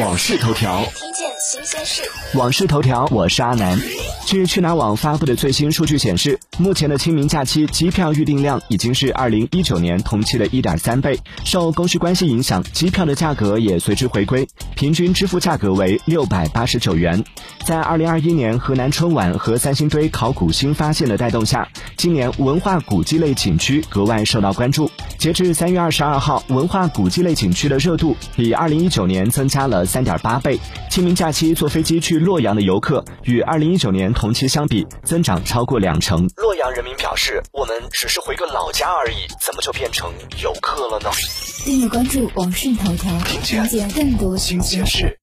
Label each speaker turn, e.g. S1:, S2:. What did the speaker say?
S1: 往事头条》，
S2: 听见新鲜事。
S1: 网事头条，我是阿南。据去哪儿网发布的最新数据显示，目前的清明假期机票预订量已经是二零一九年同期的一点三倍。受供需关系影响，机票的价格也随之回归，平均支付价格为六百八十九元。在二零二一年河南春晚和三星堆考古新发现的带动下，今年文化古迹类景区格外受到关注。截至三月二十二号，文化古迹类景区的热度比二零一九年增加了三点八倍。清明假期坐飞机去洛阳的游客与二零一九年同期相比，增长超过两成。洛阳人民表示：“我们只是回个老家而已，怎么就变成游客了呢？”
S2: 订阅关注网讯头条，了解更多新鲜事。